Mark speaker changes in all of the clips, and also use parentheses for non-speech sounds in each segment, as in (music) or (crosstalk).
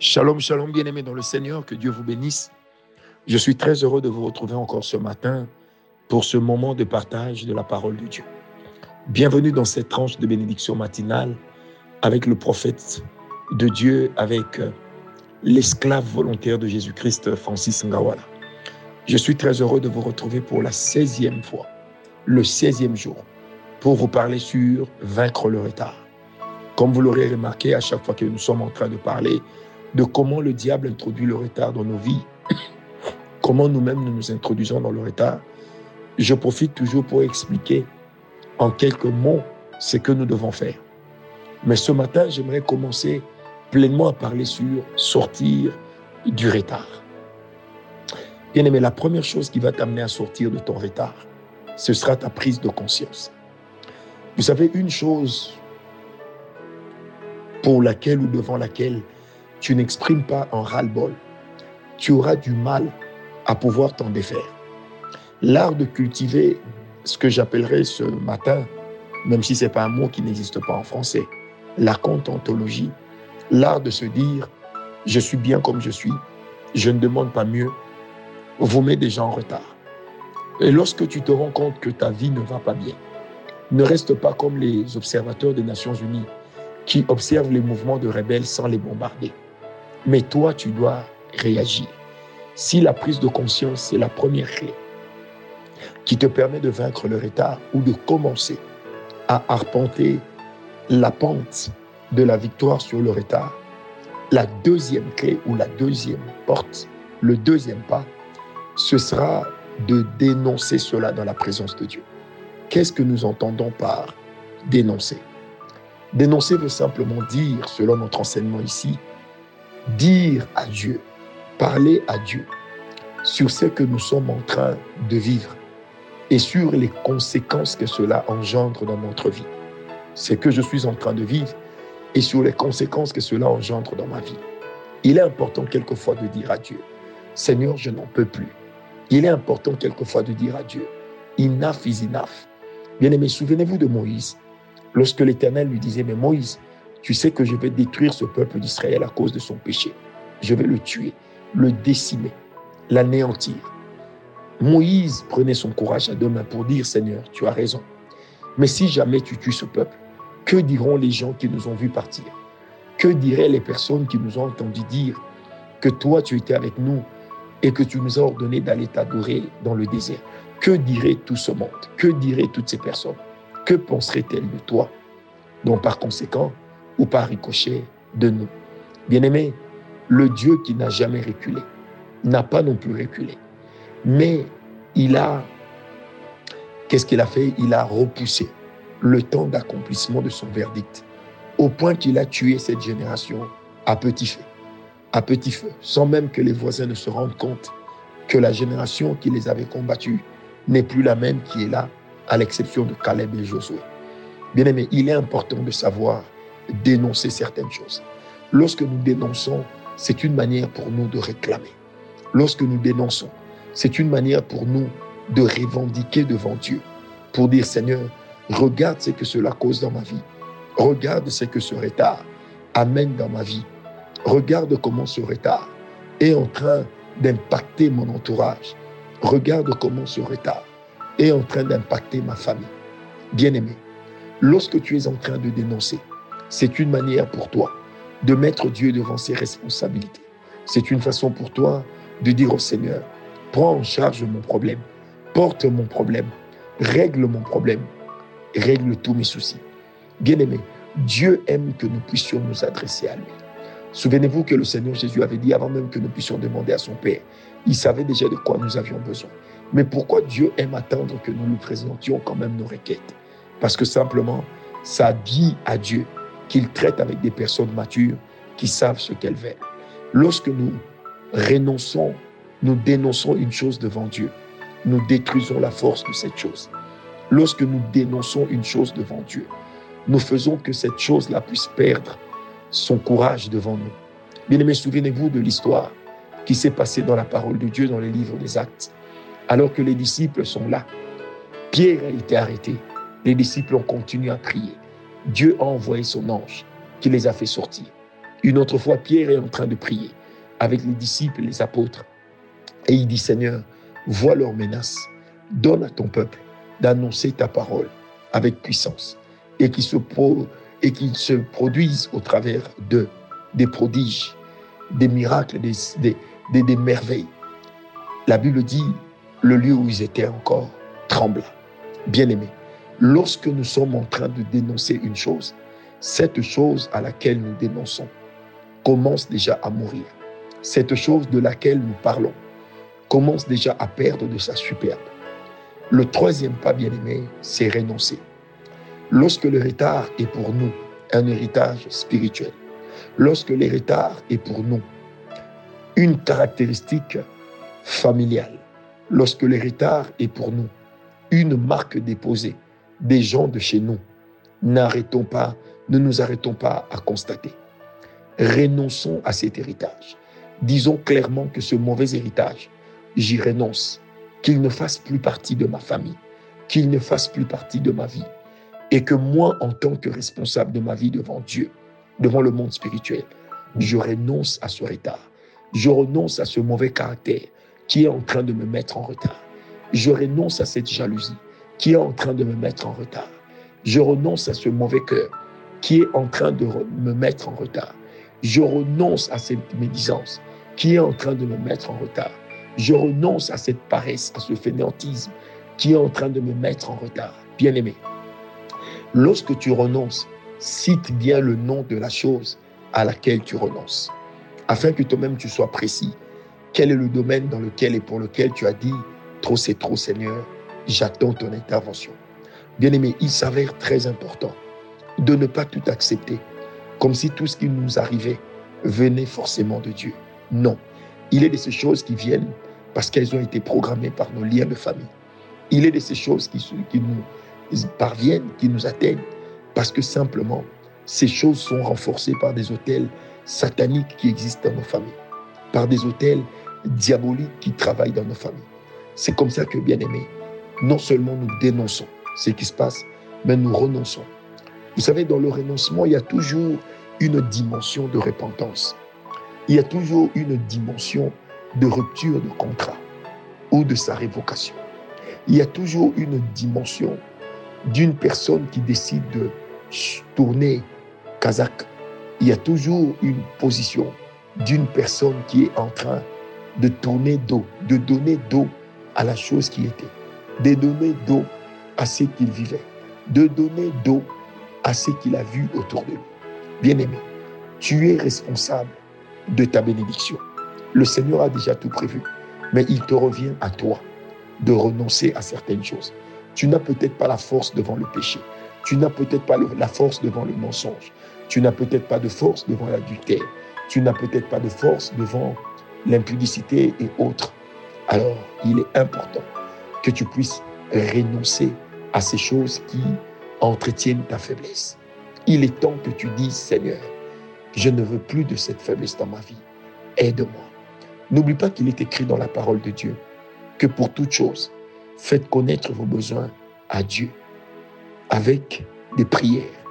Speaker 1: Shalom, shalom, bien-aimés dans le Seigneur, que Dieu vous bénisse. Je suis très heureux de vous retrouver encore ce matin pour ce moment de partage de la parole de Dieu. Bienvenue dans cette tranche de bénédiction matinale avec le prophète de Dieu, avec euh, l'esclave volontaire de Jésus-Christ, Francis Ngawala. Je suis très heureux de vous retrouver pour la 16e fois, le 16e jour, pour vous parler sur vaincre le retard. Comme vous l'aurez remarqué, à chaque fois que nous sommes en train de parler de comment le diable introduit le retard dans nos vies, (coughs) comment nous-mêmes nous nous introduisons dans le retard, je profite toujours pour expliquer en quelques mots ce que nous devons faire. Mais ce matin, j'aimerais commencer pleinement à parler sur sortir du retard. Bien aimé, la première chose qui va t'amener à sortir de ton retard, ce sera ta prise de conscience. Vous savez, une chose pour laquelle ou devant laquelle tu n'exprimes pas un ras-le-bol, tu auras du mal à pouvoir t'en défaire. L'art de cultiver ce que j'appellerais ce matin, même si ce n'est pas un mot qui n'existe pas en français, la contentologie, l'art de se dire, je suis bien comme je suis, je ne demande pas mieux, vous met déjà en retard. Et lorsque tu te rends compte que ta vie ne va pas bien, ne reste pas comme les observateurs des Nations Unies qui observent les mouvements de rebelles sans les bombarder. Mais toi, tu dois réagir. Si la prise de conscience, c'est la première clé qui te permet de vaincre le retard ou de commencer à arpenter la pente de la victoire sur le retard, la deuxième clé ou la deuxième porte, le deuxième pas, ce sera de dénoncer cela dans la présence de Dieu. Qu'est-ce que nous entendons par dénoncer? Dénoncer veut simplement dire, selon notre enseignement ici, dire à Dieu, parler à Dieu sur ce que nous sommes en train de vivre et sur les conséquences que cela engendre dans notre vie. Ce que je suis en train de vivre et sur les conséquences que cela engendre dans ma vie. Il est important quelquefois de dire à Dieu, Seigneur, je n'en peux plus. Il est important quelquefois de dire à Dieu, enough is enough. Bien aimé, souvenez-vous de Moïse. Lorsque l'Éternel lui disait, mais Moïse, tu sais que je vais détruire ce peuple d'Israël à cause de son péché. Je vais le tuer, le décimer, l'anéantir. Moïse prenait son courage à deux mains pour dire, Seigneur, tu as raison. Mais si jamais tu tues ce peuple, que diront les gens qui nous ont vus partir? Que diraient les personnes qui nous ont entendu dire que toi tu étais avec nous et que tu nous as ordonné d'aller t'adorer dans le désert? Que dirait tout ce monde? Que diraient toutes ces personnes? Que penseraient-elles de toi? Donc par conséquent, ou par ricochet de nous. Bien-aimé, le Dieu qui n'a jamais reculé n'a pas non plus reculé. Mais il a, qu'est-ce qu'il a fait? Il a repoussé le temps d'accomplissement de son verdict, au point qu'il a tué cette génération à petit feu, à petit feu, sans même que les voisins ne se rendent compte que la génération qui les avait combattus n'est plus la même qui est là, à l'exception de Caleb et Josué. Bien aimé, il est important de savoir dénoncer certaines choses. Lorsque nous dénonçons, c'est une manière pour nous de réclamer. Lorsque nous dénonçons, c'est une manière pour nous de revendiquer devant Dieu, pour dire Seigneur, regarde ce que cela cause dans ma vie. Regarde ce que ce retard amène dans ma vie. Regarde comment ce retard est en train d'impacter mon entourage. Regarde comment ce retard est en train d'impacter ma famille. Bien-aimé, lorsque tu es en train de dénoncer, c'est une manière pour toi de mettre Dieu devant ses responsabilités. C'est une façon pour toi de dire au Seigneur, prends en charge mon problème, porte mon problème, règle mon problème, règle tous mes soucis. Bien-aimé, Dieu aime que nous puissions nous adresser à lui. Souvenez-vous que le Seigneur Jésus avait dit avant même que nous puissions demander à son Père, il savait déjà de quoi nous avions besoin. Mais pourquoi Dieu aime attendre que nous lui présentions quand même nos requêtes? Parce que simplement, ça dit à Dieu qu'il traite avec des personnes matures qui savent ce qu'elles veulent. Lorsque nous renonçons, nous dénonçons une chose devant Dieu, nous détruisons la force de cette chose. Lorsque nous dénonçons une chose devant Dieu, nous faisons que cette chose-là puisse perdre son courage devant nous. Bien-aimés, souvenez-vous de l'histoire qui s'est passée dans la parole de Dieu dans les livres des Actes. Alors que les disciples sont là, Pierre a été arrêté. Les disciples ont continué à prier. Dieu a envoyé son ange qui les a fait sortir. Une autre fois, Pierre est en train de prier avec les disciples les apôtres. Et il dit, Seigneur, vois leurs menaces. Donne à ton peuple d'annoncer ta parole avec puissance et qu'il se, se produise au travers de des prodiges, des miracles, des, des, des merveilles. La Bible dit, le lieu où ils étaient encore trembla. Bien-aimés, lorsque nous sommes en train de dénoncer une chose, cette chose à laquelle nous dénonçons commence déjà à mourir. Cette chose de laquelle nous parlons commence déjà à perdre de sa superbe. Le troisième pas, bien-aimé, c'est renoncer. Lorsque l'héritage est pour nous un héritage spirituel, lorsque l'héritage est pour nous une caractéristique familiale, lorsque l'héritage est pour nous une marque déposée des gens de chez nous, n'arrêtons pas, ne nous arrêtons pas à constater. Renonçons à cet héritage. Disons clairement que ce mauvais héritage, j'y renonce qu'il ne fasse plus partie de ma famille, qu'il ne fasse plus partie de ma vie, et que moi, en tant que responsable de ma vie devant Dieu, devant le monde spirituel, je renonce à ce retard. Je renonce à ce mauvais caractère qui est en train de me mettre en retard. Je renonce à cette jalousie qui est en train de me mettre en retard. Je renonce à ce mauvais cœur qui est en train de me mettre en retard. Je renonce à cette médisance qui est en train de me mettre en retard. Je renonce à cette paresse, à ce fainéantisme qui est en train de me mettre en retard. Bien-aimé, lorsque tu renonces, cite bien le nom de la chose à laquelle tu renonces, afin que toi-même tu sois précis. Quel est le domaine dans lequel et pour lequel tu as dit, trop c'est trop Seigneur, j'attends ton intervention. Bien-aimé, il s'avère très important de ne pas tout accepter, comme si tout ce qui nous arrivait venait forcément de Dieu. Non, il est de ces choses qui viennent parce qu'elles ont été programmées par nos liens de famille. Il est de ces choses qui, qui nous parviennent, qui nous atteignent, parce que simplement, ces choses sont renforcées par des hôtels sataniques qui existent dans nos familles, par des hôtels diaboliques qui travaillent dans nos familles. C'est comme ça que, bien aimés, non seulement nous dénonçons ce qui se passe, mais nous renonçons. Vous savez, dans le renoncement, il y a toujours une dimension de repentance. Il y a toujours une dimension de rupture de contrat ou de sa révocation. Il y a toujours une dimension d'une personne qui décide de tourner kazakh. Il y a toujours une position d'une personne qui est en train de tourner dos, de donner dos à la chose qui était, de donner dos à ce qu'il vivait, de donner dos à ce qu'il a vu autour de lui. Bien-aimé, tu es responsable de ta bénédiction. Le Seigneur a déjà tout prévu, mais il te revient à toi de renoncer à certaines choses. Tu n'as peut-être pas la force devant le péché. Tu n'as peut-être pas la force devant le mensonge. Tu n'as peut-être pas de force devant l'adultère. Tu n'as peut-être pas de force devant l'impudicité et autres. Alors, il est important que tu puisses renoncer à ces choses qui entretiennent ta faiblesse. Il est temps que tu dises, Seigneur, je ne veux plus de cette faiblesse dans ma vie. Aide-moi. N'oublie pas qu'il est écrit dans la parole de Dieu que pour toute chose, faites connaître vos besoins à Dieu avec des prières,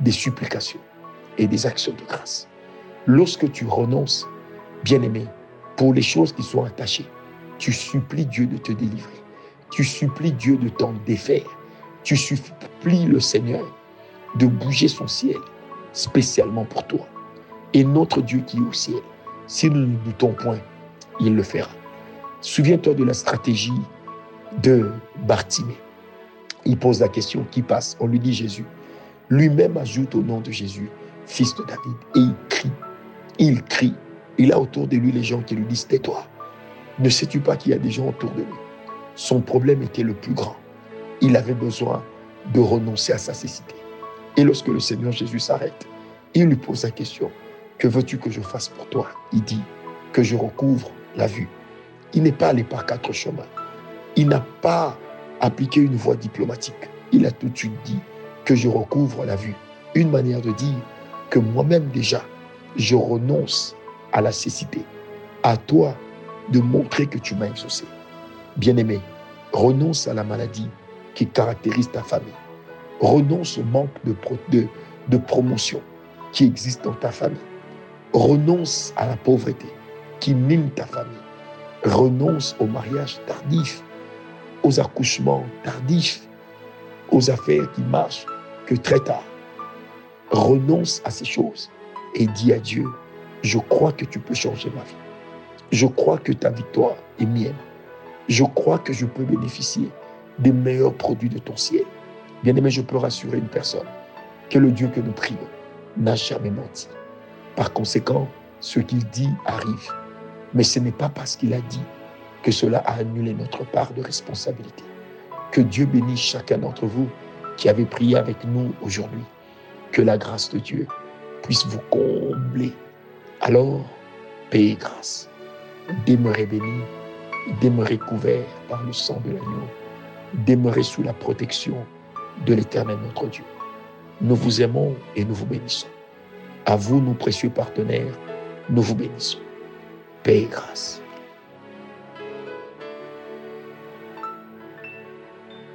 Speaker 1: des supplications et des actions de grâce. Lorsque tu renonces, bien-aimé, pour les choses qui sont attachées, tu supplies Dieu de te délivrer. Tu supplies Dieu de t'en défaire. Tu supplies le Seigneur de bouger son ciel spécialement pour toi. Et notre Dieu qui est au ciel, si nous ne doutons point, il le fera. Souviens-toi de la stratégie de Bartimée. Il pose la question qui passe On lui dit Jésus. Lui-même ajoute au nom de Jésus, fils de David. Et il crie. Il crie. Il a autour de lui les gens qui lui disent Tais-toi. Ne sais-tu pas qu'il y a des gens autour de lui? Son problème était le plus grand. Il avait besoin de renoncer à sa cécité. Et lorsque le Seigneur Jésus s'arrête, il lui pose la question Que veux-tu que je fasse pour toi? Il dit Que je recouvre la vue. Il n'est pas allé par quatre chemins. Il n'a pas appliqué une voie diplomatique. Il a tout de suite dit que je recouvre la vue. Une manière de dire que moi-même déjà, je renonce à la cécité. À toi de montrer que tu m'as exaucé. Bien-aimé, renonce à la maladie qui caractérise ta famille. Renonce au manque de, promotion qui existe dans ta famille. Renonce à la pauvreté qui mine ta famille. Renonce au mariage tardif, aux accouchements tardifs, aux affaires qui marchent que très tard. Renonce à ces choses et dis à Dieu, je crois que tu peux changer ma vie. Je crois que ta victoire est mienne. Je crois que je peux bénéficier des meilleurs produits de ton ciel. Bien-aimé, je peux rassurer une personne que le Dieu que nous prions n'a jamais menti. Par conséquent, ce qu'il dit arrive. Mais ce n'est pas parce qu'il a dit que cela a annulé notre part de responsabilité. Que Dieu bénisse chacun d'entre vous qui avez prié avec nous aujourd'hui. Que la grâce de Dieu puisse vous combler. Alors, payez grâce. Demeurez bénis, demeurez couverts par le sang de l'agneau, demeurez sous la protection de l'Éternel notre Dieu. Nous vous aimons et nous vous bénissons. À vous, nos précieux partenaires, nous vous bénissons. Paix et grâce.